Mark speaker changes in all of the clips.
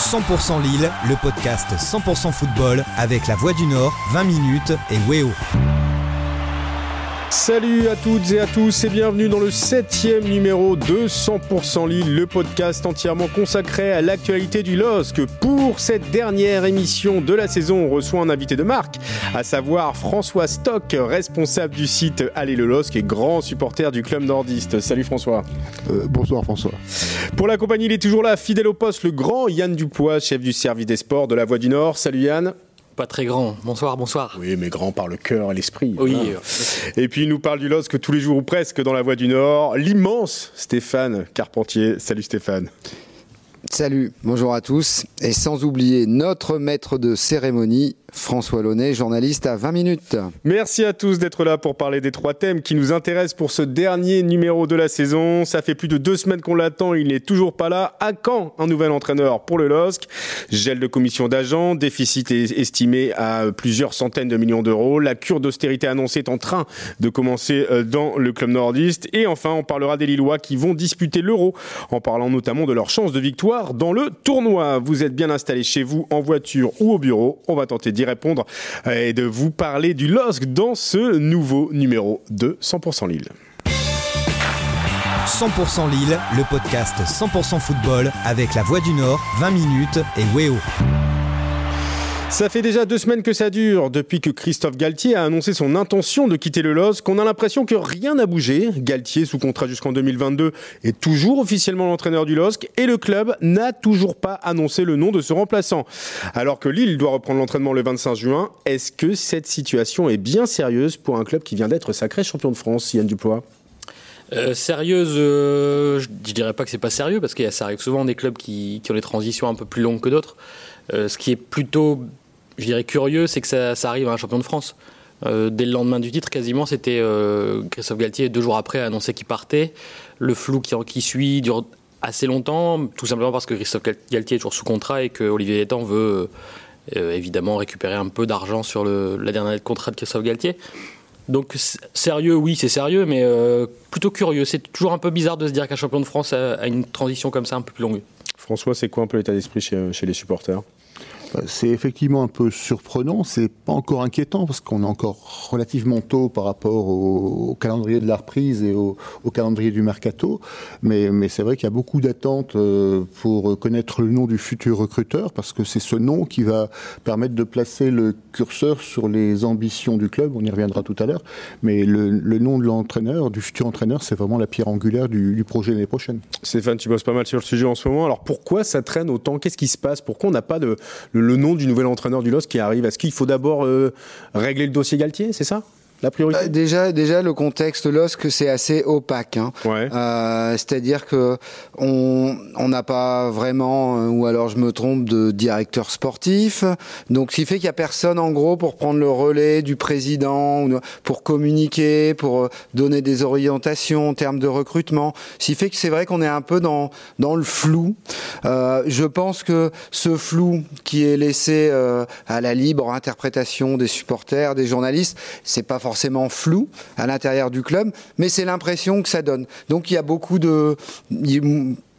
Speaker 1: 100% Lille, le podcast 100% football avec la Voix du Nord, 20 minutes et Weo.
Speaker 2: Salut à toutes et à tous et bienvenue dans le septième numéro de 100% Lille, le podcast entièrement consacré à l'actualité du LOSC. Pour cette dernière émission de la saison, on reçoit un invité de marque, à savoir François Stock, responsable du site Allez le LOSC et grand supporter du club nordiste. Salut François.
Speaker 3: Euh, bonsoir François.
Speaker 2: Pour la compagnie, il est toujours là, fidèle au poste, le grand Yann Dupois, chef du service des sports de la Voix du Nord. Salut Yann
Speaker 4: pas très grand. Bonsoir, bonsoir.
Speaker 2: Oui, mais grand par le cœur et l'esprit.
Speaker 4: Oui.
Speaker 2: Et puis il nous parle du LOSC tous les jours ou presque dans la Voix du Nord. L'immense Stéphane Carpentier. Salut Stéphane.
Speaker 5: Salut, bonjour à tous. Et sans oublier notre maître de cérémonie, François Launay, journaliste à 20 minutes.
Speaker 2: Merci à tous d'être là pour parler des trois thèmes qui nous intéressent pour ce dernier numéro de la saison. Ça fait plus de deux semaines qu'on l'attend, il n'est toujours pas là. À quand un nouvel entraîneur pour le LOSC Gel de commission d'agents, déficit estimé à plusieurs centaines de millions d'euros. La cure d'austérité annoncée est en train de commencer euh, dans le club nordiste. Et enfin, on parlera des Lillois qui vont disputer l'Euro, en parlant notamment de leur chance de victoire dans le tournoi. Vous êtes bien installé chez vous, en voiture ou au bureau. On va tenter d'y répondre et de vous parler du LOSC dans ce nouveau numéro de 100% Lille.
Speaker 1: 100% Lille, le podcast 100% football avec la Voix du Nord, 20 minutes et Weo.
Speaker 2: Ça fait déjà deux semaines que ça dure, depuis que Christophe Galtier a annoncé son intention de quitter le LOSC, qu'on a l'impression que rien n'a bougé. Galtier, sous contrat jusqu'en 2022, est toujours officiellement l'entraîneur du LOSC et le club n'a toujours pas annoncé le nom de ce remplaçant. Alors que Lille doit reprendre l'entraînement le 25 juin, est-ce que cette situation est bien sérieuse pour un club qui vient d'être sacré champion de France, Yann Duplois
Speaker 4: euh, sérieuse, euh, je, dirais pas que c'est pas sérieux parce que ça arrive souvent des clubs qui, ont des transitions un peu plus longues que d'autres. Euh, ce qui est plutôt je dirais curieux, c'est que ça, arrive à un champion de France. Euh, dès le lendemain du titre, quasiment, c'était euh, Christophe Galtier, deux jours après, a annoncé qu'il partait. Le flou qui, suit dure assez longtemps, tout simplement parce que Christophe Galtier est toujours sous contrat et que Olivier Létang veut euh, évidemment récupérer un peu d'argent sur la dernière de contrat de Christophe Galtier. Donc sérieux, oui, c'est sérieux, mais plutôt curieux. C'est toujours un peu bizarre de se dire qu'un champion de France a, une transition comme ça un peu plus longue.
Speaker 2: François, c'est quoi un peu l'état d'esprit chez les supporters?
Speaker 3: C'est effectivement un peu surprenant, c'est pas encore inquiétant parce qu'on est encore relativement tôt par rapport au, calendrier de la reprise et au, calendrier du mercato, mais, c'est vrai qu'il y a beaucoup d'attentes euh, pour connaître le nom du futur recruteur parce que c'est ce nom qui va permettre de placer le curseur sur les ambitions du club, on y reviendra tout à l'heure, mais le, nom de l'entraîneur, du futur entraîneur, c'est vraiment la pierre angulaire du, projet l'année prochaine.
Speaker 2: Stéphane, tu bosses pas mal sur le sujet en ce moment, alors pourquoi ça traîne autant? Qu'est-ce qui se passe? Pourquoi on n'a pas de nom du nouvel entraîneur du LOS qui arrive. Est-ce qu'il faut d'abord euh, régler le dossier Galtier, c'est ça? La priorité
Speaker 5: euh, Déjà, déjà le contexte LOSC, c'est assez opaque. Hein. Euh, c'est-à-dire que on n'a pas vraiment, euh, ou alors je me trompe, de directeur sportif. Donc, ce qui fait qu'il y a personne en gros pour prendre le relais du président, pour communiquer, pour donner des orientations en termes de recrutement. Ce qui fait que c'est vrai qu'on est un peu dans dans le flou. je pense que ce flou qui est laissé à la libre interprétation des supporters, des journalistes, c'est pas forcément forcément flou à l'intérieur du club, mais c'est l'impression que ça donne. Donc il y a beaucoup de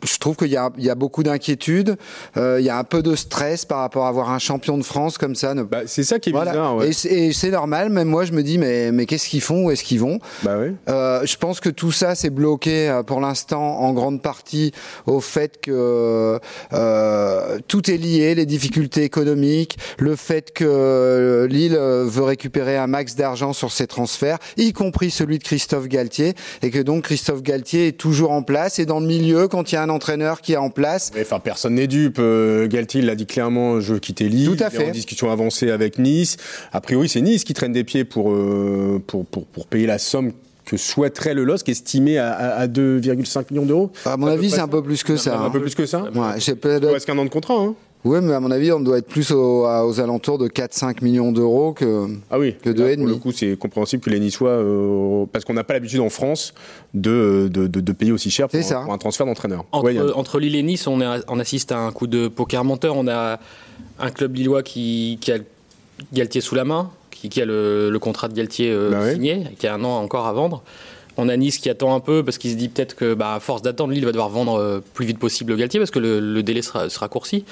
Speaker 5: je trouve qu'il y, y a, beaucoup d'inquiétudes, euh, il y a un peu de stress par rapport à avoir un champion de France comme ça.
Speaker 2: Bah, c'est ça qui est bizarre. Ouais.
Speaker 5: Et c'est normal, même moi je me dis, mais, mais qu'est-ce qu'ils font Où est-ce qu'ils vont?
Speaker 2: Bah, oui.
Speaker 5: euh, Je pense que tout ça c'est bloqué euh, pour l'instant en grande partie au fait que euh, tout est lié, les difficultés économiques, le fait que Lille veut récupérer un max d'argent sur ses transferts, y compris celui de Christophe Galtier, et que donc Christophe Galtier est toujours en place et dans le milieu quand il y a un entraîneur qui est en place.
Speaker 2: enfin, personne n'est dupe. Euh, Galtier l'a dit clairement, je veux quitter Lille.
Speaker 5: Tout à fait.
Speaker 2: en discussion avancée avec Nice. A priori, c'est Nice qui traîne des pieds pour, euh, pour, pour, pour payer la somme que souhaiterait le LOSC, estimé à, à 2,5 millions d'euros.
Speaker 5: À mon avis, c'est un peu plus que ça.
Speaker 2: Un, peu plus que ça.
Speaker 5: Ouais,
Speaker 2: Est-ce qu'un an de contrat hein
Speaker 5: oui, mais à mon avis, on doit être plus aux, alentours de 4-5 millions d'euros que,
Speaker 2: ah oui,
Speaker 5: que 2,5.
Speaker 2: Pour le coup, c'est compréhensible que les Niçois, euh, parce qu'on n'a pas l'habitude en France de, de, de, payer aussi cher pour, un, transfert d'entraîneur.
Speaker 4: Entre, entre, Lille et Nice, on, est, on, assiste à un coup de poker menteur. On a un club lillois qui, qui a Galtier sous la main, qui, qui a le, contrat de Galtier euh, bah signé, qui a un an encore à vendre. On a Nice qui attend un peu parce qu'il se dit peut-être que, bah, à force d'attendre, Lille va devoir vendre euh, plus vite possible Galtier parce que le, le délai sera, sera raccourci.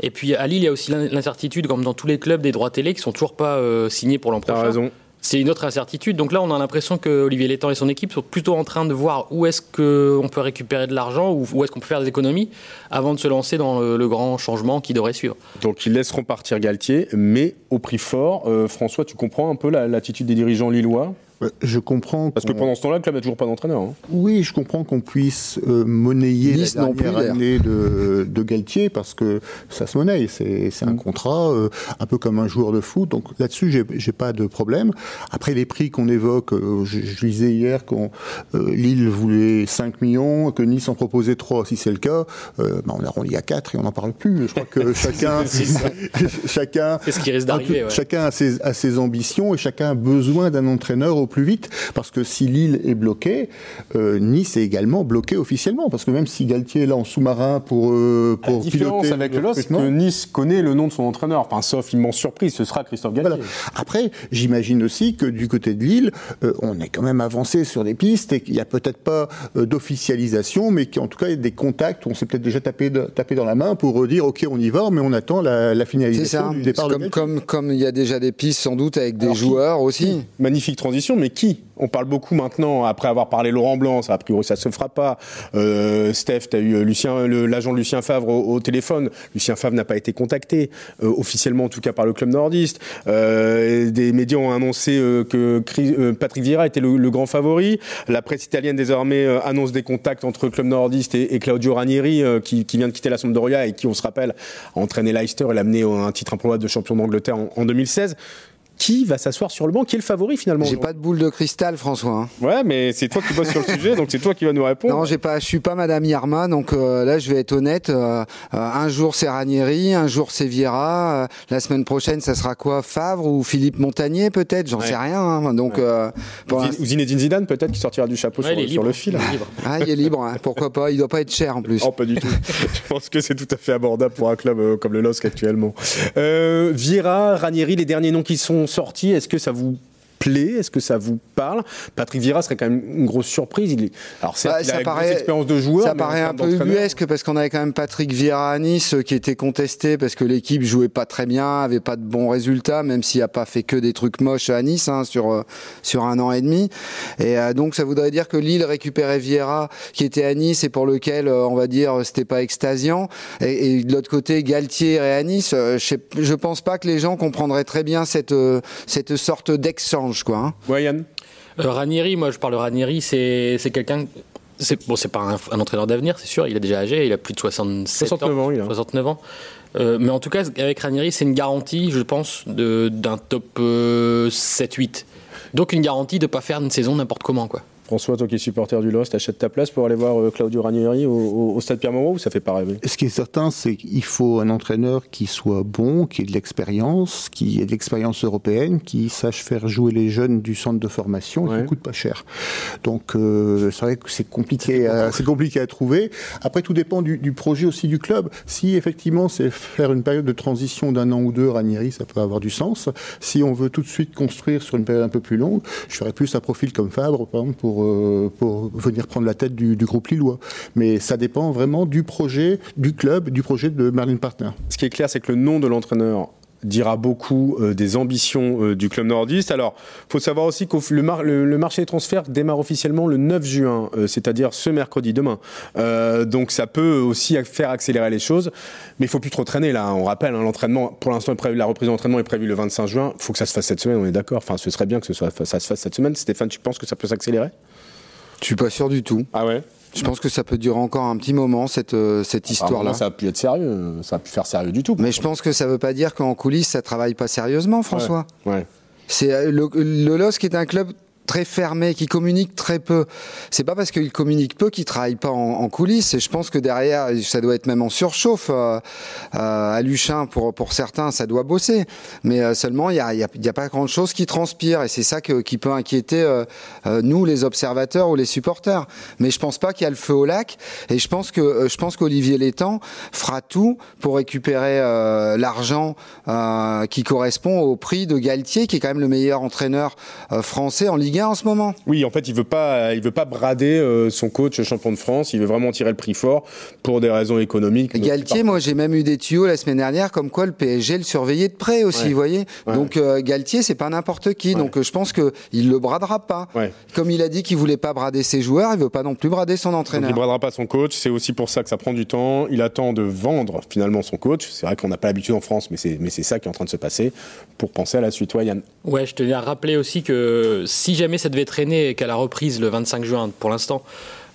Speaker 4: Et puis à Lille, il y a aussi l'incertitude, comme dans tous les clubs, des droits télé qui sont toujours pas signés pour l'an prochain.
Speaker 2: raison
Speaker 4: c'est une autre incertitude. Donc là, on a l'impression que Olivier Létang et son équipe sont plutôt en train de voir où est-ce qu'on peut récupérer de l'argent ou où est-ce qu'on peut faire des économies avant de se lancer dans le, grand changement qui devrait suivre.
Speaker 2: Donc ils laisseront partir Galtier, mais au prix fort. Euh, François, tu comprends un peu l'attitude des dirigeants lillois?
Speaker 3: Je comprends.
Speaker 2: Parce que pendant ce temps-là, le club n'a toujours pas d'entraîneur. Hein.
Speaker 3: Oui, je comprends qu'on puisse euh, monnayer la dernière année de, de, Galtier parce que ça se monnaie. C'est un mm. contrat, euh, un peu comme un joueur de foot. Donc là-dessus, j'ai pas de problème. Après, les prix qu'on évoque, euh, je, je, lisais hier que Lille voulait 5 millions, que Nice en proposait 3. Si c'est le cas, bah, on arrondit à 4 et on n'en parle plus. Je crois que chacun, chacun,
Speaker 4: ce qui risque d'arriver.
Speaker 3: Chacun a ses, a ses ambitions et chacun a besoin d'un entraîneur au plus vite, parce que si Lille est bloquée, euh, Nice est également bloqué officiellement, parce que même si Galtier est là en sous-marin pour, euh, pour
Speaker 2: La différence avec le c'est que Nice connaît le nom de son entraîneur, enfin, sauf immense surprise, ce sera Christophe Galtier.
Speaker 3: Après, j'imagine aussi que du côté de Lille, euh, on est quand même avancé sur des pistes et qu'il n'y a peut-être pas d'officialisation, mais qu'en tout cas, il y a des contacts, on s'est peut-être déjà tapé, tapé dans la main pour dire, OK, on y va, mais on attend la, finalisation du départ
Speaker 5: comme, comme, comme il y a déjà des pistes sans doute avec des joueurs aussi.
Speaker 2: Magnifique transition, mais qui On parle beaucoup maintenant, après avoir parlé Laurent Blanc, ça a priori ça se fera pas. Euh, Steph, tu eu Lucien, l'agent Lucien Favre au, téléphone. Lucien Favre n'a pas été contacté, euh, officiellement en tout cas par le club nordiste. Euh, des médias ont annoncé que Patrick Vieira était le, grand favori. La presse italienne désormais annonce des contacts entre club nordiste et, Claudio Ranieri, qui, vient de quitter la Sampdoria et qui, on se rappelle, a entraîné Leicester et l'a amené à un titre improbable de champion d'Angleterre en, en 2016 qui va s'asseoir sur le banc Qui est le favori finalement
Speaker 5: J'ai pas de boule de cristal, François. Hein.
Speaker 2: Ouais, mais c'est toi qui bosses sur le sujet, donc c'est toi qui vas nous répondre.
Speaker 5: Non, j'ai pas, je suis pas Madame Yarma, donc euh, là je vais être honnête. Euh, euh, un jour c'est Ranieri, un jour c'est Vieira. la semaine prochaine, ça sera quoi Favre ou Philippe Montagnier peut-être J'en sais rien. Hein. donc
Speaker 2: ou Zinedine Zidane peut-être qui sortira du chapeau sur, le fil.
Speaker 5: Il libre. Ah, il est libre. Hein. Pourquoi pas Il doit pas être cher en plus.
Speaker 2: Oh, pas du tout. je pense que c'est tout à fait abordable pour un club comme le LOSC actuellement. Vieira, Ranieri, les derniers noms qui sont sortis, est-ce que ça vous plaît Est-ce que ça vous parle? Patrick Vieira serait quand même une grosse surprise. Il est... Alors, c'est bah, ça paraît, expérience de joueur.
Speaker 5: Ça paraît un peu ubuesque parce qu'on avait quand même Patrick Vieira à Nice euh, qui était contesté parce que l'équipe jouait pas très bien, avait pas de bons résultats, même s'il a pas fait que des trucs moches à Nice hein, sur euh, sur un an et demi. Et euh, donc ça voudrait dire que Lille récupérait Vieira qui était à Nice et pour lequel on va dire c'était pas extasiant. Et, de l'autre côté Galtier et à Nice, je, je pense pas que les gens comprendraient très bien cette cette sorte d'exchange quoi.
Speaker 2: Hein.
Speaker 4: Euh, Ranieri, moi je parle de Ranieri, c'est quelqu'un c'est bon, c'est pas un, entraîneur d'avenir, c'est sûr. Il est déjà âgé, il a plus de 67 69 ans. 69 ans. Euh, mais en tout cas, avec Ranieri, c'est une garantie, je pense, d'un top 7-8. Euh, Donc une garantie de ne pas faire une saison n'importe comment, quoi.
Speaker 2: François, toi qui es supporter du Lost, achètes ta place pour aller voir euh, Claudio Ranieri au, stade Pierre-Mauroy ou ça fait pas rêver?
Speaker 3: Ce qui est certain, c'est qu'il faut un entraîneur qui soit bon, qui ait de l'expérience, qui ait de l'expérience européenne, qui sache faire jouer les jeunes du centre de formation et qui coûte pas cher. Donc euh, c'est vrai que c'est compliqué, c'est compliqué à trouver. Après, tout dépend du, projet aussi du club. Si effectivement c'est faire une période de transition d'un an ou deux, Ranieri, ça peut avoir du sens. Si on veut tout de suite construire sur une période un peu plus longue, je ferais plus un profil comme Fabre, par exemple, pour euh, pour, venir prendre la tête du, groupe Lillois. Mais ça dépend vraiment du projet, du club, du projet de Merlin Partner.
Speaker 2: Ce qui est clair, c'est que le nom de l'entraîneur dira beaucoup euh, des ambitions euh, du club nordiste. Alors, faut savoir aussi que le, le, marché des transferts démarre officiellement le 9 juin, c'est-à-dire ce mercredi, demain. donc, ça peut aussi faire accélérer les choses, mais il faut plus trop traîner là. On rappelle, hein, l'entraînement, pour l'instant, la reprise d'entraînement est prévue le 25 juin. Il faut que ça se fasse cette semaine, on est d'accord. Enfin, ce serait bien que ce soit, ça se fasse cette semaine. Stéphane, tu penses que ça peut s'accélérer?
Speaker 5: Je suis pas sûr du tout.
Speaker 2: Ah ouais?
Speaker 5: Je pense que ça peut durer encore un petit moment cette euh, cette histoire-là.
Speaker 2: Ça a pu être sérieux, ça a pu faire sérieux du tout.
Speaker 5: Mais je pense que ça veut pas dire qu'en coulisses ça travaille pas sérieusement, François.
Speaker 2: Ouais.
Speaker 5: C'est euh, le, le LOSC est un club très fermé, qui communique très peu. C'est pas parce qu'il communique peu qu'il travaille pas en, coulisses. Et je pense que derrière, ça doit être même en surchauffe. Euh, euh, à Luchin, pour pour certains, ça doit bosser. Mais euh, seulement, il y a, y, y a, pas grand chose qui transpire. Et c'est ça que, qui peut inquiéter nous, les observateurs ou les supporters. Mais je pense pas qu'il y a le feu au lac. Et je pense que je pense qu'Olivier Létang fera tout pour récupérer l'argent qui correspond au prix de Galtier, qui est quand même le meilleur entraîneur français en Ligue Ligue 1 en ce moment?
Speaker 2: Oui, en fait, il veut pas, il veut pas brader euh, son coach champion de France. Il veut vraiment tirer le prix fort pour des raisons économiques.
Speaker 5: Galtier, moi, j'ai même eu des tuyaux la semaine dernière, comme quoi le PSG le surveillait de près aussi, vous voyez? Donc euh, Galtier, c'est pas n'importe qui. Donc euh, je pense que il le bradera pas. Comme il a dit qu'il voulait pas brader ses joueurs, il veut pas non plus brader son entraîneur.
Speaker 2: Donc, il bradera pas son coach. C'est aussi pour ça que ça prend du temps. Il attend de vendre finalement son coach. C'est vrai qu'on n'a pas l'habitude en France, mais c'est mais c'est ça qui est en train de se passer pour penser à la suite. Ouais, Yann.
Speaker 4: Ouais, je tenais à rappeler aussi que si jamais ça devait traîner et qu'à la reprise le 25 juin, pour l'instant,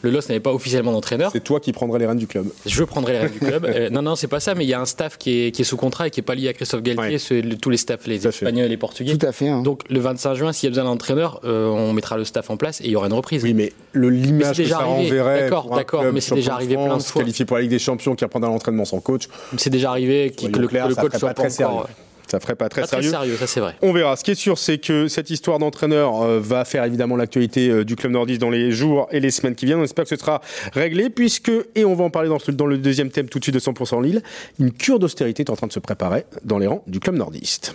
Speaker 4: le LOS n'avait pas officiellement d'entraîneur.
Speaker 2: C'est toi qui prendrais les rênes du club.
Speaker 4: Je prendrais les rênes du club. Euh, non, non, c'est pas ça, mais il y a un staff qui est, qui est, sous contrat et qui est pas lié à Christophe Galtier, tous les staffs, les Espagnols et les Portugais.
Speaker 5: Tout à fait. Hein.
Speaker 4: Donc le 25 juin, s'il y a besoin d'un entraîneur, euh, on mettra le staff en place et il y aura une reprise.
Speaker 2: Oui, mais le l'image que ça renverrait.
Speaker 4: D'accord, d'accord, mais c'est déjà arrivé plein de fois.
Speaker 2: Qualifié pour la Ligue des Champions, qui apprend à l'entraînement sans coach.
Speaker 4: C'est déjà arrivé que, le, le, coach soit pas, très encore,
Speaker 2: ça ferait pas très
Speaker 4: pas
Speaker 2: sérieux.
Speaker 4: Très sérieux, ça c'est vrai.
Speaker 2: On verra. Ce qui est sûr, c'est que cette histoire d'entraîneur euh, va faire évidemment l'actualité euh, du club nordiste dans les jours et les semaines qui viennent. On espère que ce sera réglé, puisque, et on va en parler dans, dans le deuxième thème tout de suite de 100% Lille, une cure d'austérité est en train de se préparer dans les rangs du club nordiste.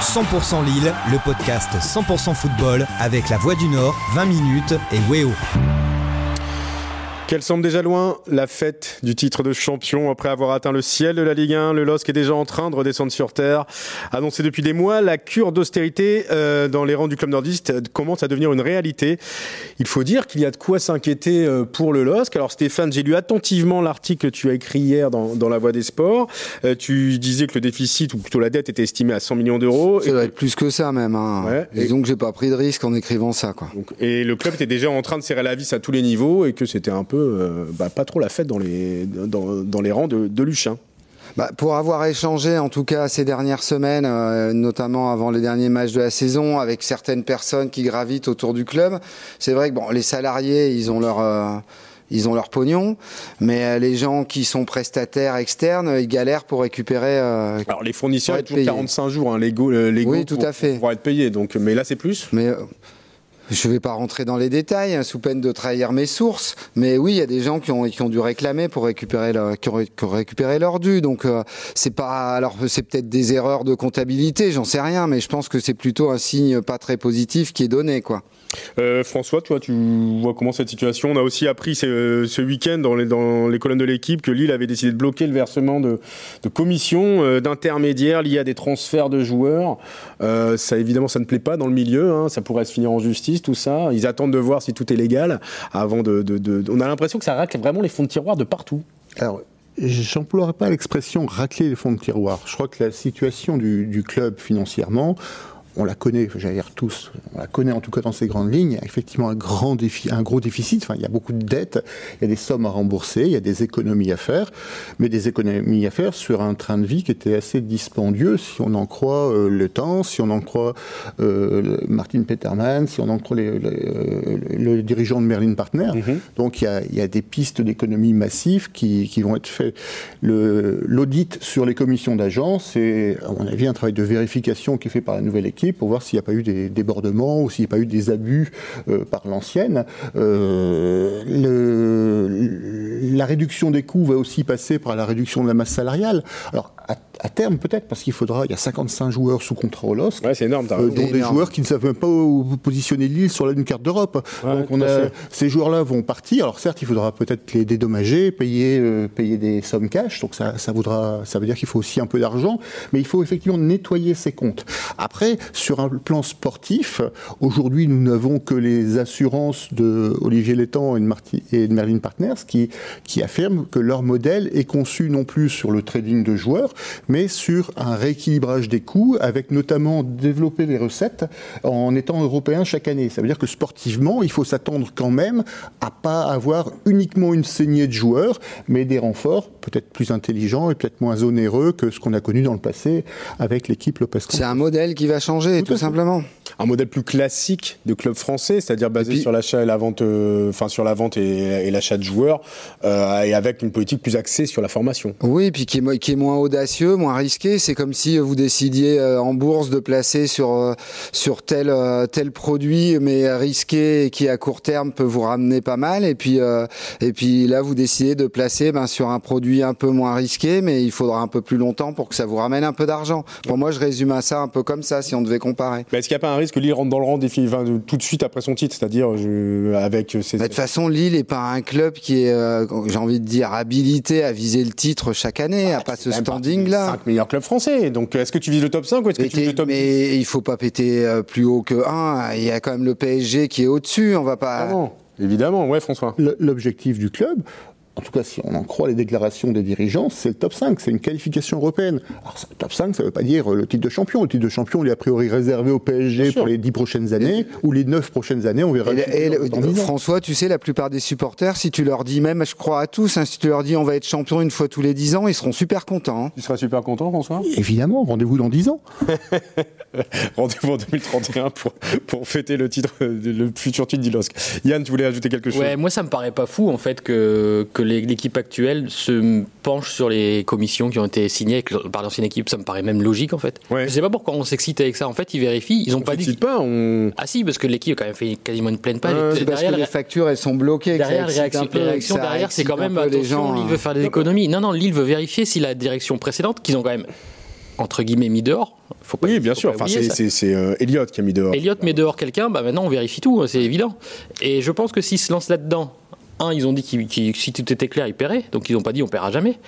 Speaker 1: 100% Lille, le podcast 100% football avec la Voix du Nord, 20 minutes et Weo.
Speaker 2: Qu'elle semble déjà loin, la fête du titre de champion après avoir atteint le ciel de la Ligue 1. Le LOSC est déjà en train de redescendre sur terre. Annoncé depuis des mois, la cure d'austérité euh, dans les rangs du club nordiste commence à devenir une réalité. Il faut dire qu'il y a de quoi s'inquiéter euh, pour le LOSC. Alors Stéphane, j'ai lu attentivement l'article que tu as écrit hier dans, dans La Voix des Sports. Euh, tu disais que le déficit, ou plutôt la dette, était estimée à 100 millions d'euros.
Speaker 5: Ça doit être plus que ça même. Hein. Ouais, et, donc j'ai pas pris de risque en écrivant ça. Quoi.
Speaker 2: Donc, et le club était déjà en train de serrer la vis à tous les niveaux et que c'était un peu euh, bah, pas trop la fête dans les, dans, dans les rangs de, de Luchin.
Speaker 5: Bah, pour avoir échangé, en tout cas ces dernières semaines, euh, notamment avant les derniers matchs de la saison, avec certaines personnes qui gravitent autour du club, c'est vrai que bon, les salariés, ils ont leur euh, ils ont leur pognon, mais les gens qui sont prestataires externes, ils galèrent pour récupérer. Euh,
Speaker 2: Alors les fournisseurs, il y a toujours 45 jours, hein, les go, les
Speaker 5: oui, tout
Speaker 2: pour,
Speaker 5: à fait.
Speaker 2: pour être payés. Donc, mais là, c'est plus?
Speaker 5: Mais je ne vais pas rentrer dans les détails, hein, sous peine de trahir mes sources, mais oui, il y a des gens qui ont, dû réclamer pour récupérer, leur, dû. Donc euh, c'est pas, alors c'est peut-être des erreurs de comptabilité, j'en sais rien, mais je pense que c'est plutôt un signe pas très positif qui est donné, quoi.
Speaker 2: Euh, François, toi, tu vois comment cette situation? On a aussi appris ce, week-end dans les, colonnes de l'équipe que Lille avait décidé de bloquer le versement de, commissions euh, d'intermédiaires liés à des transferts de joueurs. Ça, évidemment, ça ne plaît pas dans le milieu. Hein, ça pourrait se finir en justice, tout ça. Ils attendent de voir si tout est légal avant de. On a l'impression que ça racle vraiment les fonds de tiroir de partout.
Speaker 3: Alors, J'emploierai pas l'expression racler les fonds de tiroir. Je crois que la situation du club financièrement, on la connaît, j'allais dire tous, on la connaît en tout cas dans ses grandes lignes, il y a effectivement un grand défi, un gros déficit, enfin il y a beaucoup de dettes, il y a des sommes à rembourser, il y a des économies à faire, mais des économies à faire sur un train de vie qui était assez dispendieux si on en croit euh, le temps, si on en croit euh, Martin Peterman, si on en croit les, les, euh, le dirigeant de Merlin Partner. Mm -hmm. Donc il y, a, il y, a, des pistes d'économie massives qui, qui, vont être faites. L'audit sur les commissions d'agence, c'est à mon avis un travail de vérification qui est fait par la nouvelle équipe pour voir s'il n'y a pas eu des débordements ou s'il n'y a pas eu des abus euh, par l'ancienne. Euh, la réduction des coûts va aussi passer par la réduction de la masse salariale. Alors, à terme peut-être, parce qu'il faudra, il y a 55 joueurs sous contrat au LOSC,
Speaker 2: ouais, c'est énorme,
Speaker 3: euh, dont des joueurs qui ne savent même pas où positionner Lille sur une carte d'Europe.
Speaker 2: Ouais,
Speaker 3: Donc on a, ces joueurs-là vont partir. Alors certes, il faudra peut-être les dédommager, payer, euh, payer des sommes cash. Donc ça, ça, voudra, ça veut dire qu'il faut aussi un peu d'argent, mais il faut effectivement nettoyer ses comptes. Après, sur un plan sportif, aujourd'hui, nous n'avons que les assurances de Olivier Létang et de, Marti, et de Merlin Partners qui, qui affirment que leur modèle est conçu non plus sur le trading de joueurs, mais sur un rééquilibrage des coûts, avec notamment développer les recettes en étant européen chaque année. Ça veut dire que sportivement, il faut s'attendre quand même à pas avoir uniquement une saignée de joueurs, mais des renforts peut-être plus intelligents et peut-être moins onéreux que ce qu'on a connu dans le passé avec l'équipe Lopez.
Speaker 5: C'est un modèle qui va changer, tout, tout simplement.
Speaker 2: Un modèle plus classique de club français, c'est-à-dire basé puis, sur l'achat et la vente, euh, enfin sur la vente et, et l'achat de joueurs, euh, et avec une politique plus axée sur la formation.
Speaker 5: Oui, puis qui est, qui est moins audacieux, moins risqué. C'est comme si vous décidiez euh, en bourse de placer sur euh, sur tel euh, tel produit, mais risqué et qui à court terme peut vous ramener pas mal. Et puis et puis là, vous décidez de placer ben, sur un produit un peu moins risqué, mais il faudra un peu plus longtemps pour que ça vous ramène un peu d'argent. Pour moi, je résume à ça un peu comme ça, si on devait comparer.
Speaker 2: Mais est-ce qu'il n'y a pas un pariez que Lille rentre dans le rang tout de suite après son titre, c'est-à-dire avec
Speaker 5: ses... De toute façon, Lille n'est pas un club qui est, j'ai envie de dire, habilité à viser le titre chaque année, à pas ce standing-là.
Speaker 2: 5 meilleurs clubs français. Donc, est-ce que tu vises le top 5 ou est-ce que tu vises le top
Speaker 5: Mais il faut pas péter plus haut que 1. Il y a quand même le PSG qui est au-dessus. On va pas.
Speaker 2: Ah Évidemment, ouais, François.
Speaker 3: L'objectif du club, en tout cas si on en croit les déclarations des dirigeants, c'est le top 5, c'est une qualification européenne. Alors le top 5, ça ne veut pas dire euh, le titre de champion. Le titre de champion, il est a priori réservé au PSG pour les 10 prochaines années, ou les 9 prochaines années, on verra.
Speaker 5: Et, François, tu sais, la plupart des supporters, si tu leur dis, même je crois à tous, hein, si tu leur dis on va être champion une fois tous les 10 ans, ils seront super contents. Hein.
Speaker 2: Tu seras super content, François?
Speaker 3: Évidemment, rendez-vous dans 10 ans.
Speaker 2: rendez-vous en 2031 pour, pour fêter le titre, le futur titre d'Ilosk. Yann, tu voulais ajouter quelque chose?
Speaker 4: Ouais, moi ça me paraît pas fou en fait que, que l'équipe actuelle se penche sur les commissions qui ont été signées par l'ancienne équipe. Ça me paraît même logique en fait. Je sais pas pourquoi on s'excite avec ça. En fait, ils vérifient. Ils ont pas dit.
Speaker 2: pas. On...
Speaker 4: Ah si, parce que l'équipe a quand même fait quasiment une pleine page.
Speaker 5: parce que les factures elles sont bloquées.
Speaker 4: Derrière, les réactions, derrière, c'est quand même attention. Les gens, Lille veut faire des économies. Non, non, Lille veut vérifier si la direction précédente, qu'ils ont quand même entre guillemets mis dehors.
Speaker 2: Faut pas, oui, bien sûr. Enfin, c'est euh, Elliott qui a mis dehors.
Speaker 4: Elliott met dehors quelqu'un. Bah maintenant, on vérifie tout. Hein, c'est évident. Et je pense que s'ils se lancent là-dedans, un, ils ont dit que si tout était clair, ils paieraient. Donc ils n'ont pas dit on paiera jamais.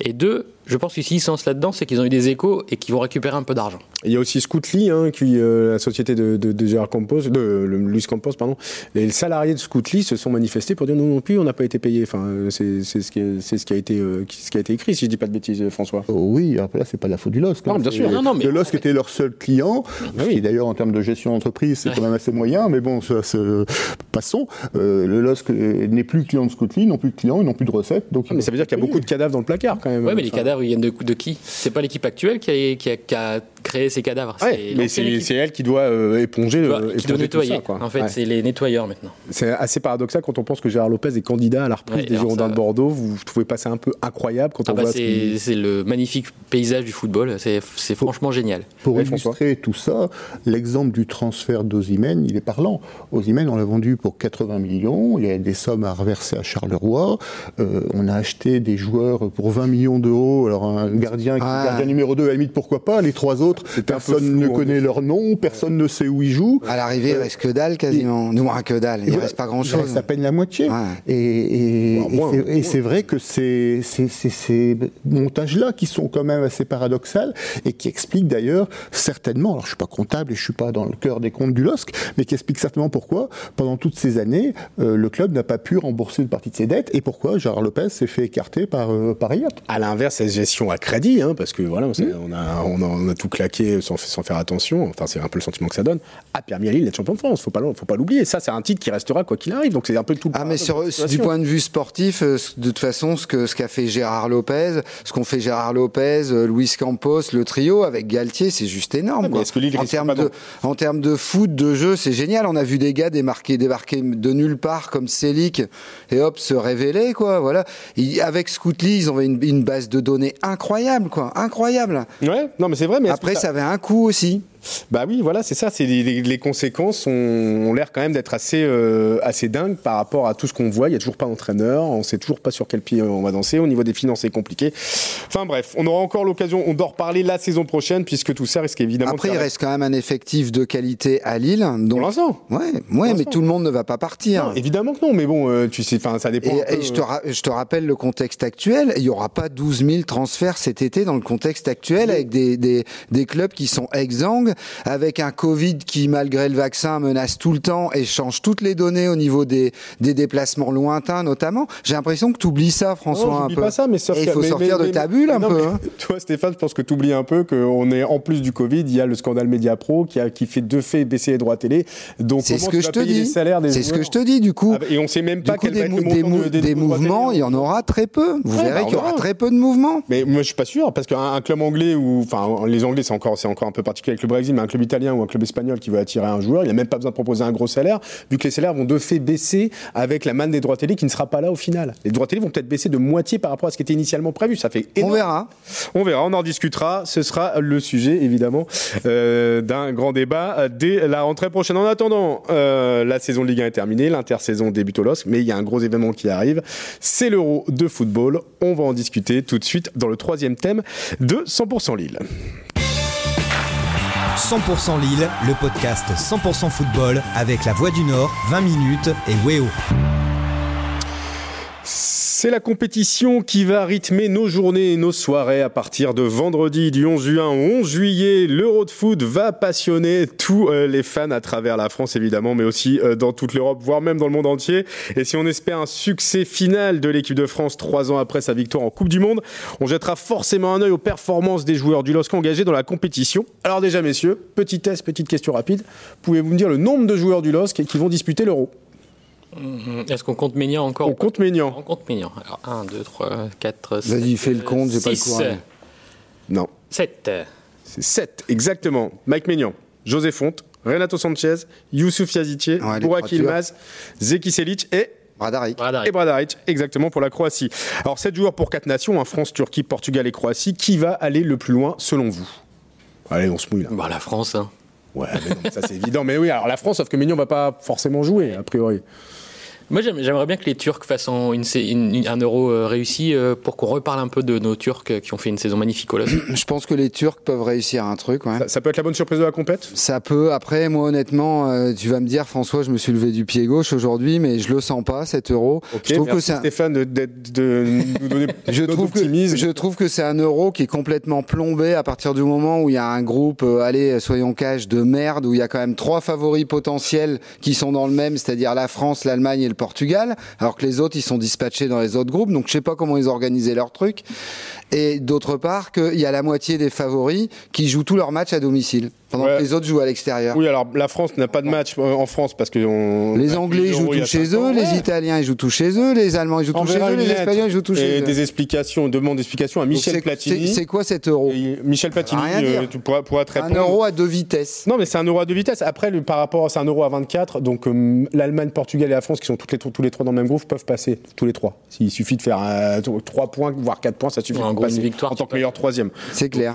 Speaker 4: Et deux, je pense que s'ils sont là-dedans, c'est qu'ils ont eu des échos et qu'ils vont récupérer un peu d'argent.
Speaker 2: Il y a aussi Scootly, hein, qui, euh, la société de, de, de Gérard Campos, de Luis Campos, pardon. Les salariés de Scootly se sont manifestés pour dire nous non plus, on n'a pas été payé. Enfin, c'est ce, qui c'est ce qui a été, euh, ce qui a été écrit, si je dis pas de bêtises, François.
Speaker 3: Oh oui, après là, c'est pas la faute du LOSC.
Speaker 2: Hein. Non, bien sûr. Non, non,
Speaker 3: mais... Le LOSC était leur seul client, ah ce qui d'ailleurs en termes de gestion d'entreprise, c'est quand même assez moyen, mais bon, ça, passons. Euh, le LOSC n'est plus client de Scootly, non plus de clients, ils n'ont plus de recettes. Donc
Speaker 2: ah, mais ça veut dire qu'il y a beaucoup de cadavres dans le placard quand même.
Speaker 4: Oui, mais les cadavres, ils viennent de, de qui? C'est pas l'équipe actuelle qui a, qui, a, qui a, créé ces cadavres.
Speaker 2: mais c'est elle qui doit euh, éponger,
Speaker 4: euh, qui doit nettoyer. Ça, En fait, c'est les nettoyeurs maintenant.
Speaker 2: C'est assez paradoxal quand on pense que Gérard Lopez est candidat à la reprise des Girondins de Bordeaux. Vous trouvez pas ça un peu incroyable quand
Speaker 4: ah
Speaker 2: on
Speaker 4: bah
Speaker 2: voit
Speaker 4: C'est le magnifique paysage du football. C'est franchement génial.
Speaker 3: Pour illustrer tout ça, l'exemple du transfert d'Ozimène, il est parlant. Ozimène, on l'a vendu pour 80 millions. Il y a des sommes à reverser à Charleroi. Euh, on a acheté des joueurs pour 20 millions d'euros. Alors un gardien, gardien numéro 2, à la limite, pourquoi pas Les trois autres, personne ne connaît leur nom, personne ne sait où ils jouent.
Speaker 5: À l'arrivée, il reste que dalle quasiment. Nous, que dalle. Il, ne reste pas grand-chose. Il reste
Speaker 3: à peine la moitié. Et, et, c'est vrai que c'est ces montages-là qui sont quand même assez paradoxales et qui expliquent d'ailleurs certainement, alors je suis pas comptable et je suis pas dans le cœur des comptes du LOSC, mais qui expliquent certainement pourquoi, pendant toutes ces années, euh, le club n'a pas pu rembourser une partie de ses dettes et pourquoi Gérard Lopez s'est fait écarter par, euh, par
Speaker 2: À l'inverse, gestion à crédit, hein, parce que voilà, on, mmh. a, on, a, tout claqué sans, sans faire attention, enfin c'est un peu le sentiment que ça donne, a permis à Lille d'être champion de France. Faut pas, faut pas l'oublier. Ça, c'est un titre qui restera quoi qu'il arrive. Donc c'est un peu tout.
Speaker 5: Ah, mais sur, du point de vue sportif, euh, de toute façon, ce qu'a fait Gérard Lopez, ce qu'ont fait Gérard Lopez, euh, Luis Campos, le trio avec Galtier, c'est juste énorme. Ah,
Speaker 2: que Lille
Speaker 5: en termes de, en termes de foot, de jeu, c'est génial. On a vu des gars démarquer, débarquer de nulle part comme Selic et hop se révéler quoi. Voilà. avec Scootly, ils ont une, une base de données incroyable quoi, incroyable.
Speaker 2: Ouais, non mais c'est vrai. Mais
Speaker 5: après, ça... ça avait un coût aussi.
Speaker 2: Bah oui, voilà, c'est ça. C'est les, conséquences ont, l'air quand même d'être assez euh, assez dingues par rapport à tout ce qu'on voit. Il y a toujours pas d'entraîneur, on sait toujours pas sur quel pied on va danser. Au niveau des finances, c'est compliqué. Enfin bref, on aura encore l'occasion, on doit reparler la saison prochaine puisque tout ça risque évidemment.
Speaker 5: Après, il reste quand même un effectif de qualité à Lille.
Speaker 2: Donc... Pour l'instant.
Speaker 5: Ouais, ouais, mais tout le monde ne va pas partir.
Speaker 2: évidemment que non, mais bon, euh, tu sais, ça dépend.
Speaker 5: Et, je, te je te rappelle le contexte actuel. Il y aura pas 12 000 transferts cet été dans le contexte actuel avec des, des, des clubs qui sont exsangues, avec un Covid qui, malgré le vaccin, menace tout le temps et change toutes les données au niveau des, des déplacements lointains, notamment. J'ai l'impression que tu oublies ça, François, un peu.
Speaker 2: pas ça, mais
Speaker 5: il faut sortir de ta bulle un peu. Hein.
Speaker 2: Toi, Stéphane, je pense que tu oublies un peu qu'on est en plus du Covid, il y a le scandale Mediapro qui a qui fait de fait baisser les droits télé. Donc
Speaker 5: c'est ce que je te dis. C'est ce que je te dis du coup. Ah,
Speaker 2: et on sait même pas quel
Speaker 5: des, des, mouvements, il y en aura très peu. Vous verrez bah, qu'il y aura très peu de mouvements.
Speaker 2: Mais moi, je suis pas sûr parce qu'un club anglais ou enfin les Anglais, c'est encore c'est encore un peu particulier avec le Brésil, mais un club italien un club espagnol qui veut attirer un joueur, il n'a même pas besoin de proposer un gros salaire, vu que les salaires vont de fait baisser avec la manne des droits télé qui ne sera pas là au final. Les droits télé vont peut-être baisser de moitié par rapport à ce qui était initialement prévu. Ça fait
Speaker 5: On verra.
Speaker 2: On verra, on en discutera. Ce sera le sujet, évidemment, euh, d'un grand débat dès la rentrée prochaine. En attendant, euh, la saison de Ligue 1 est terminée, l'intersaison débute au LOSC, mais il y a un gros événement qui arrive. C'est l'Euro de football. On va en discuter tout de suite dans le troisième thème de 100% Lille.
Speaker 1: 100% Lille, le podcast 100% football avec la Voix du Nord, 20 minutes et Weo.
Speaker 2: C'est la compétition qui va rythmer nos journées et nos soirées à partir de vendredi du 11 juin au 11 juillet. L'Euro de foot va passionner tous euh, les fans à travers la France évidemment, mais aussi euh, dans toute l'Europe, voire même dans le monde entier. Et si on espère un succès final de l'équipe de France trois ans après sa victoire en Coupe du Monde, on jettera forcément un œil aux performances des joueurs du LOSC engagés dans la compétition. Alors déjà messieurs, petit test, petite question rapide. Pouvez-vous me dire le nombre de joueurs du LOSC qui vont disputer l'Euro?
Speaker 4: Est-ce qu'on compte Ménian encore
Speaker 2: On compte Ménian.
Speaker 4: On compte Ménian. Alors 1, 2, 3, 4,
Speaker 5: 5. Vas-y, fais le compte, j'ai pas le courage.
Speaker 2: Non.
Speaker 4: 7.
Speaker 2: C'est 7, exactement. Mike Ménian, José Fonte, Renato Sanchez, Youssouf Yazitier, ouais, Burak Ilmaz, Zeki Selic et
Speaker 5: Bradaric.
Speaker 2: Et Bradaric, exactement pour la Croatie. Alors 7 joueurs pour 4 nations, hein, France, Turquie, Portugal et Croatie. Qui va aller le plus loin selon vous? Allez, on se mouille là.
Speaker 4: Bah, la France. Hein.
Speaker 2: Ouais, mais non, ça c'est évident. Mais oui, alors la France, sauf que Ménion va pas forcément jouer, a priori.
Speaker 4: Moi, j'aimerais bien que les Turcs fassent une, un euro euh, réussi euh, pour qu'on reparle un peu de nos Turcs qui ont fait une saison magnifique au
Speaker 5: Je pense que les Turcs peuvent réussir un truc. Ouais.
Speaker 2: Ça, peut être la bonne surprise de la compète?
Speaker 5: Ça peut. Après, moi, honnêtement, euh, tu vas me dire, François, je me suis levé du pied gauche aujourd'hui, mais je le sens pas, cet euro.
Speaker 2: je trouve que c'est Stéphane de, de, nous donner
Speaker 5: je trouve que Je trouve que c'est un euro qui est complètement plombé à partir du moment où il y a un groupe, allez, soyons cash, de merde, où il y a quand même trois favoris potentiels qui sont dans le même, c'est-à-dire la France, l'Allemagne et le Portugal, alors que les autres ils sont dispatchés dans les autres groupes. Donc je sais pas comment ils organisé leur truc. Et d'autre part qu'il y a la moitié des favoris qui jouent tous leurs matchs à domicile pendant que les autres jouent à l'extérieur.
Speaker 2: Oui, alors la France n'a pas de match euh, en France parce que
Speaker 5: les Anglais jouent tous chez eux, les Italiens ils jouent tous chez eux, les Allemands ils jouent tous chez eux, les Espagnols ils jouent tous chez eux.
Speaker 2: Et des explications, demande d'explications à Michel Platini.
Speaker 5: C'est quoi cet euro
Speaker 2: Michel Platini, euh, tu pourras, pourras te
Speaker 5: répondre. Un euro à deux vitesses.
Speaker 2: Non, mais c'est un euro à deux vitesses. Après, par rapport, c'est un euro à 24. Donc euh, l'Allemagne, Portugal et la France, qui sont toutes les, tous les trois dans le même groupe, peuvent passer tous les trois. S'il suffit de faire trois points, voire quatre points, ça suffit. Passer,
Speaker 4: une victoire
Speaker 2: en tant que meilleur troisième.
Speaker 5: C'est clair.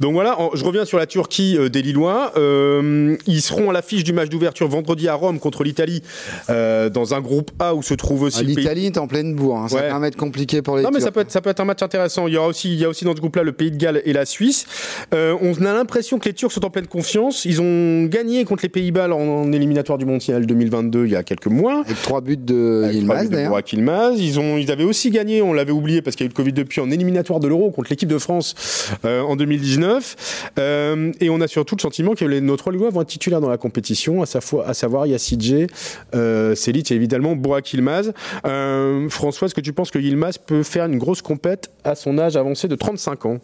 Speaker 2: Donc, voilà, je reviens sur la Turquie des Lillois. Euh, ils seront à l'affiche du match d'ouverture vendredi à Rome contre l'Italie, euh, dans un groupe A où se trouve aussi. Ah,
Speaker 5: L'Italie est en pleine bourre, hein. ça va être compliqué pour les.
Speaker 2: Non,
Speaker 5: mais
Speaker 2: ça peut, être, ça peut être un match intéressant. Il y, aura aussi, il y a aussi dans ce groupe-là le Pays de Galles et la Suisse. Euh, on a l'impression que les Turcs sont en pleine confiance. Ils ont gagné contre les Pays-Bas en, éliminatoire du Mondial 2022 il y a quelques mois.
Speaker 5: Avec trois buts de Yilmaz d'ailleurs.
Speaker 2: Ils, ont, ils avaient aussi gagné, on l'avait oublié parce qu'il y a eu le Covid depuis, en éliminatoire de l'Euro contre l'équipe de France en 2019. et on a surtout le sentiment que nos trois Lillois vont être titulaires dans la compétition, à, sa fois, à savoir Yassidje, euh, et évidemment Bourak Yilmaz. Euh, François, est-ce que tu penses que Yilmaz peut faire une grosse compète à son âge avancé de 35 ans?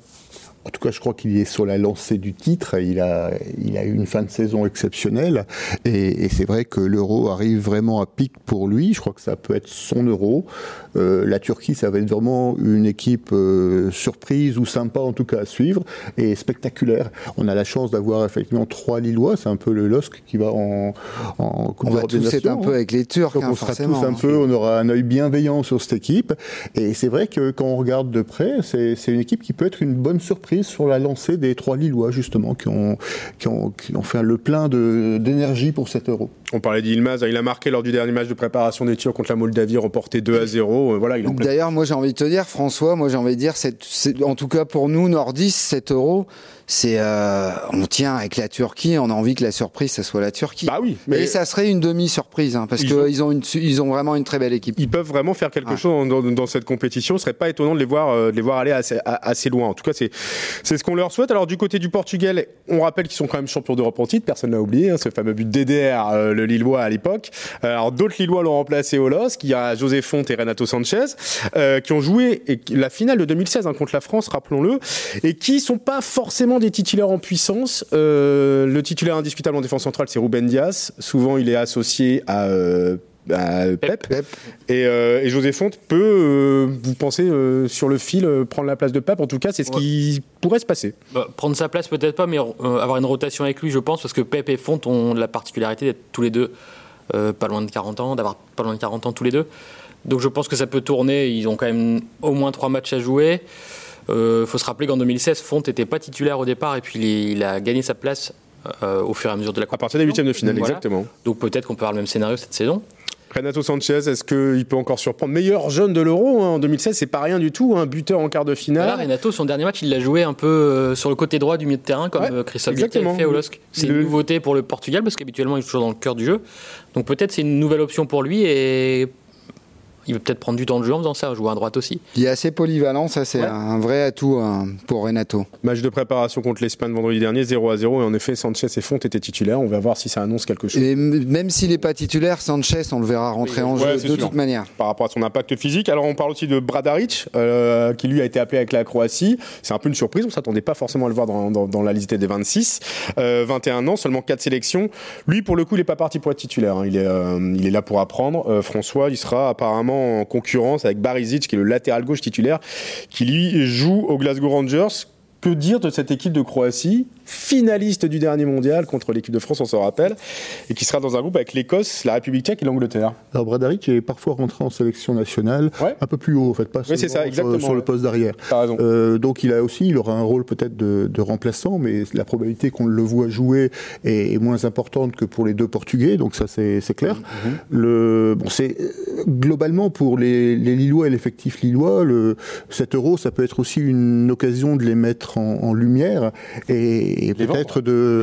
Speaker 3: En tout cas, je crois qu'il est sur la lancée du titre. Il a, il a eu une fin de saison exceptionnelle. Et, et c'est vrai que l'euro arrive vraiment à pic pour lui. Je crois que ça peut être son euro. Euh, la Turquie, ça va être vraiment une équipe euh, surprise ou sympa en tout cas à suivre et spectaculaire. On a la chance d'avoir effectivement trois Lillois. C'est un peu le LOSC qui va en, en
Speaker 5: On va tous être un peu avec les Turcs. Hein,
Speaker 3: on sera tous un peu. On aura un œil bienveillant sur cette équipe. Et c'est vrai que quand on regarde de près, c'est une équipe qui peut être une bonne surprise sur la lancée des trois Lillois, justement, qui ont, qui ont, qui ont fait le plein d'énergie pour cet euro.
Speaker 2: On parlait d'Ilmaz, il a marqué lors du dernier match de préparation des tirs contre la Moldavie, remporté 2 à 0. Euh, voilà,
Speaker 5: D'ailleurs, moi j'ai envie de te dire, François, moi j'ai envie de dire, en tout cas pour nous, nordistes, cet euro, c'est euh, on tient avec la Turquie, on a envie que la surprise ça soit la Turquie.
Speaker 2: Bah oui,
Speaker 5: mais et ça serait une demi surprise hein, parce qu'ils ont... ils ont une ils ont vraiment une très belle équipe.
Speaker 2: Ils peuvent vraiment faire quelque chose dans, cette compétition. Ce serait pas étonnant de les voir euh, de les voir aller assez, assez loin. En tout cas, c'est c'est ce qu'on leur souhaite. Alors du côté du Portugal, on rappelle qu'ils sont quand même champions d'Europe en titre. Personne n'a oublié hein, ce fameux but DDR, euh, Lillois à l'époque. alors d'autres Lillois l'ont remplacé au LOSC. Il y a José Fonte et Renato Sanchez qui ont joué la finale de 2016 hein, contre la France, rappelons-le, et qui sont pas forcément des titulaires en puissance euh, le titulaire indiscutable en défense centrale, c'est Ruben Diaz. Souvent, il est associé à, euh, Pep. Euh, et, José Fonte peut, vous pensez, sur le fil, prendre la place de Pep. En tout cas, c'est ce qui pourrait se passer.
Speaker 4: Bah, prendre sa place, peut-être pas, mais avoir une rotation avec lui, je pense, parce que Pep et Fonte ont la particularité d'être tous les deux pas loin de 40 ans, d'avoir pas loin de 40 ans tous les deux. Donc je pense que ça peut tourner. Ils ont quand même au moins trois matchs à jouer. Il euh, faut se rappeler qu'en 2016, Font n'était pas titulaire au départ et puis il, a gagné sa place euh, au fur et à mesure de la
Speaker 2: compétition. À partir des huitièmes de finale, exactement.
Speaker 4: Donc peut-être qu'on peut avoir le même scénario cette saison.
Speaker 2: Renato Sanchez, est-ce qu'il peut encore surprendre? Meilleur jeune de l'Euro hein, en 2016, c'est pas rien du tout, un buteur en quart de finale.
Speaker 4: Renato, son dernier match, il l'a joué un peu euh, sur le côté droit du milieu de terrain, comme euh, Christophe fait au LOSC. C'est une nouveauté pour le Portugal, parce qu'habituellement, il est toujours dans le cœur du jeu. Donc peut-être c'est une nouvelle option pour lui et il veut peut-être prendre du temps de jeu en faisant ça, jouer à droite aussi.
Speaker 5: Il est assez polyvalent, ça c'est un vrai atout hein, pour Renato.
Speaker 2: Match de préparation contre l'Espagne vendredi dernier, 0 à 0, et en effet Sanchez et Font étaient titulaires. On va voir si ça annonce quelque chose.
Speaker 5: Et même s'il n'est pas titulaire, Sanchez, on le verra rentrer en jeu de toute manière.
Speaker 2: Par rapport à son impact physique. Alors on parle aussi de Bradaric, euh, qui lui a été appelé avec la Croatie. C'est un peu une surprise, on s'attendait pas forcément à le voir dans, la liste des 26. 21 euh, ans, seulement 4 sélections. Lui, pour le coup, il n'est pas parti pour être titulaire. Hein. Il, est, euh, il est là pour apprendre. François, il sera apparemment en concurrence avec Barisic, qui est le latéral gauche titulaire, qui lui joue au Glasgow Rangers. Que dire de cette équipe de Croatie finaliste du dernier mondial contre l'équipe de France, on se rappelle, et qui sera dans un groupe avec l'Écosse, la République tchèque et l'Angleterre.
Speaker 3: Alors Bradaric est parfois rentré en sélection nationale un peu plus haut, en fait, pas
Speaker 2: oui, ça, exactement,
Speaker 3: sur, le poste d'arrière. Euh, donc il a aussi, il aura un rôle peut-être de, remplaçant, mais la probabilité qu'on le voit jouer est, moins importante que pour les deux Portugais, donc ça c'est clair. Mhm. le, bon, c'est globalement pour les, Lillois et l'effectif lillois, le, cet euro, ça peut être aussi une occasion de les mettre en, en lumière et et peut-être de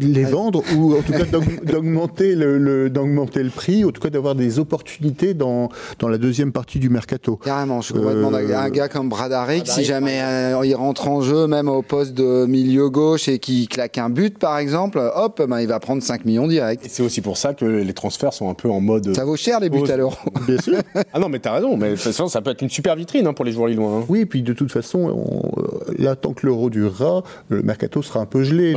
Speaker 3: les vendre ou en tout cas d'augmenter le, d'augmenter le prix, en tout cas d'avoir des opportunités dans, dans la deuxième partie du mercato.
Speaker 5: Carrément, je complètement euh, un gars comme Bradaric, si jamais euh, il rentre en jeu, même au poste de milieu gauche et qui claque un but par exemple, hop, ben, il va prendre 5 millions direct.
Speaker 2: Et c'est aussi pour ça que les transferts sont un peu en mode.
Speaker 5: Ça vaut cher les buts alors.
Speaker 2: Bien sûr. ah non, mais t'as raison, mais de toute façon, ça peut être une super vitrine hein, pour les joueurs lillois. Hein.
Speaker 3: Oui, et puis de toute façon, euh, là, tant que l'euro durera, le mercato sera un peu gelé.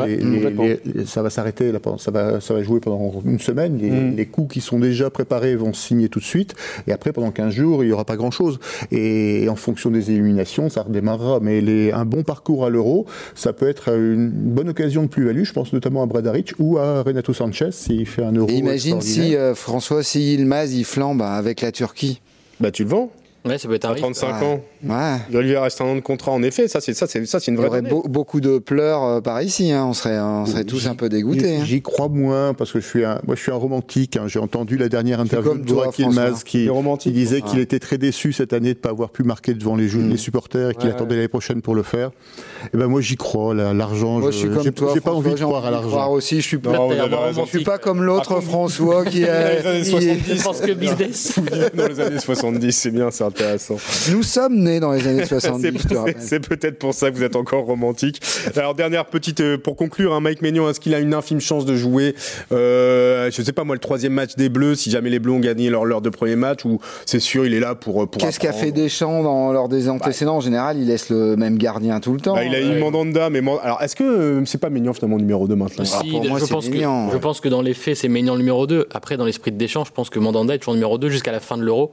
Speaker 3: ça va s'arrêter, ça va, ça va jouer pendant une semaine. Mm. Les, coups qui sont déjà préparés vont signer tout de suite. Et après, pendant 15 jours, il n'y aura pas grand-chose. Et en fonction des éliminations, ça redémarrera. Mais les, un bon parcours à l'euro, ça peut être une bonne occasion de plus-value. Je pense notamment à Bradaric ou à Renato Sanchez s'il fait un euro.
Speaker 5: imagine si euh, François, si Ilmaz il flambe avec la Turquie.
Speaker 2: Bah tu le vends
Speaker 4: Ouais, ça peut être un
Speaker 2: 35 ans. Ouais. Il lui reste un an de contrat. En effet, ça, c'est ça, c'est ça, c'est une vraie.
Speaker 5: Il y aurait beaucoup de pleurs euh, par ici. Hein. On serait, on serait tous un peu dégoûtés.
Speaker 3: Hein. J'y crois moins parce que je suis un, moi, je suis un romantique. Hein. J'ai entendu la dernière interview de Burak Yilmaz qui, qui, disait qu'il était très déçu cette année de ne pas avoir pu marquer devant les, mm. les supporters et qu'il attendait l'année prochaine pour le faire. Et eh ben moi, j'y crois. L'argent,
Speaker 5: je suis comme toi. J'ai pas envie de croire à l'argent. aussi. Je suis pas, je suis pas comme l'autre François qui est. Dans les années
Speaker 2: 70. business. Dans les années 70, c'est bien, c'est intéressant.
Speaker 5: Nous sommes dans les années 70.
Speaker 2: c'est peut-être pour ça que vous êtes encore romantique. Alors dernière petite euh, pour conclure, hein, Mike Maignan, est-ce qu'il a une infime chance de jouer euh, Je sais pas moi le troisième match des Bleus, si jamais les Bleus ont gagné leur leur deux premiers matchs, ou c'est sûr il est là pour. pour
Speaker 5: Qu'est-ce qu'a fait Deschamps dans lors des antécédents? En général, il laisse le même gardien tout le temps.
Speaker 2: Bah, il a eu Mandanda, mais alors est-ce que euh, c'est pas Maignan finalement numéro 2 maintenant?
Speaker 4: Si, ah, moi, je, pense que, je pense que dans les faits c'est Maignan numéro 2. Après dans l'esprit de Deschamps, je pense que Mandanda est toujours numéro 2 jusqu'à la fin de l'Euro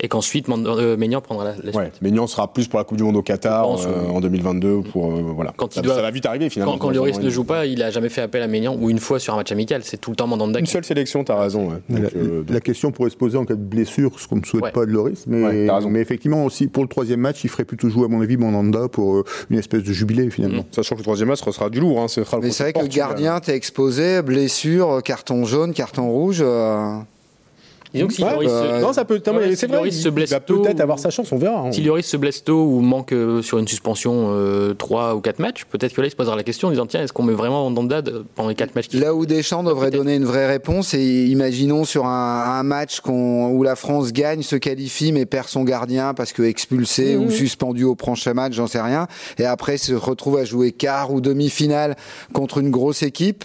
Speaker 4: et qu'ensuite euh, Maignan prendra la,
Speaker 2: la suite. sera plus pour la Coupe du Monde au Qatar euh, en 2022 pour euh, voilà.
Speaker 4: Quand ça, va vite arriver finalement. Quand, quand Lloris ne joue pas, il a jamais fait appel à Maignan ou une fois sur un match amical, c'est tout le temps Mandanda.
Speaker 2: Une seule sélection, tu as raison.
Speaker 3: la, question pourrait se poser en cas de blessure, ce qu'on ne souhaite pas de Lloris, mais, mais effectivement aussi pour le troisième match, il ferait plutôt jouer à mon avis Mandanda pour une espèce de jubilé finalement.
Speaker 2: Mm. Sachant que le troisième match sera du lourd. Hein,
Speaker 5: mais c'est vrai que le gardien, t'es exposé, blessure, carton jaune, carton rouge.
Speaker 4: Disons que si Lloris se... non, ça peut.
Speaker 2: c'est vrai. se blesse il va peut-être avoir sa chance, on verra. Hein.
Speaker 4: Si Lloris se blesse tôt ou manque euh, sur une suspension euh, 3 ou 4 matchs, peut-être que là il se posera la question en disant tiens, est-ce qu'on met vraiment Mandanda pendant les 4 matchs
Speaker 5: Là où Deschamps devrait donner une vraie réponse, et imaginons sur un, un match où la France gagne, se qualifie, mais perd son gardien parce que expulsé ou suspendu au prochain match, j'en sais rien, et après se retrouve à jouer quart ou demi-finale contre une grosse équipe.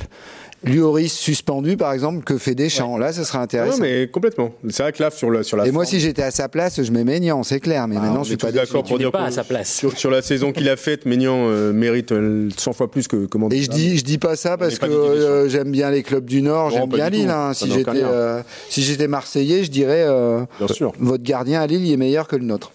Speaker 5: Lloris suspendu, par exemple, que fait Deschamps. Là, ce serait intéressant.
Speaker 2: Non, mais complètement. C'est vrai que là, sur, le, sur la.
Speaker 5: Et moi, si j'étais à sa place, je mets Maignan, c'est clair. Mais ah, maintenant, je suis pas
Speaker 2: d'accord pour dire
Speaker 4: pas à sa place.
Speaker 2: Sur, la saison qu'il a faite, Maignan euh, mérite 100 euh, fois plus que comment.
Speaker 5: Et je dis, je dis pas ça parce que euh, j'aime bien les clubs du Nord, j'aime bien Lille. Hein. Si j'étais, si j'étais Marseillais, je dirais. bien sûr. Votre gardien à Lille, il est meilleur que le nôtre.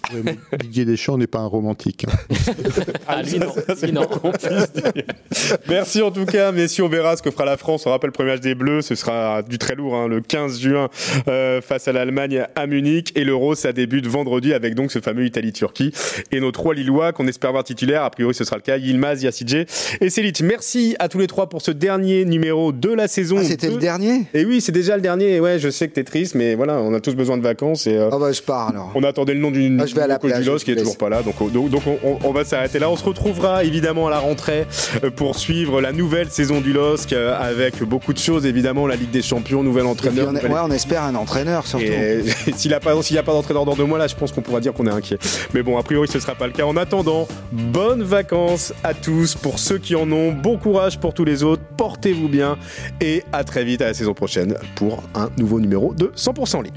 Speaker 3: Didier Deschamps n'est pas un romantique. Hein.
Speaker 4: ah, lui, non.
Speaker 2: Merci en tout cas, messieurs. On verra ce que fera la France On rappelle le premier match des Bleus, ce sera du très lourd, hein, le 15 juin euh, face à l'Allemagne à Munich. Et l'Euro, ça débute vendredi avec donc ce fameux Italie-Turquie. Et nos trois Lillois qu'on espère voir titulaires, a priori ce sera le cas, Yilmaz, Yassidje et Selic. Merci à tous les trois pour ce dernier numéro de la saison.
Speaker 5: Ah, c'était le dernier?
Speaker 2: Et oui, c'est déjà le dernier. Ouais, je sais que t'es triste, mais voilà, on a tous besoin de vacances. Et,
Speaker 5: euh, ah bah je pars alors.
Speaker 2: On attendait le nom d'une
Speaker 5: ah, je vais à la plage,
Speaker 2: qui est toujours pas là, donc, donc, on, va s'arrêter là. On se retrouvera évidemment à la rentrée euh, pour suivre la nouvelle saison du LOSC euh, avec beaucoup de choses évidemment, la Ligue des Champions, nouvel entraîneur.
Speaker 5: On, ouais, on espère un entraîneur surtout.
Speaker 2: s'il n'y a pas, s'il a pas d'entraîneur dans deux mois là, je pense qu'on pourra dire qu'on est inquiet. Mais bon, a priori ce sera pas le cas. En attendant, bonnes vacances à tous pour ceux qui en ont. Bon courage pour tous les autres. Portez-vous bien et à très vite à la saison prochaine pour un nouveau numéro de 100% Lille.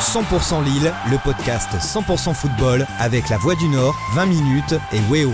Speaker 1: 100% Lille, le podcast 100% football avec la Voix du Nord, 20 minutes et Weo.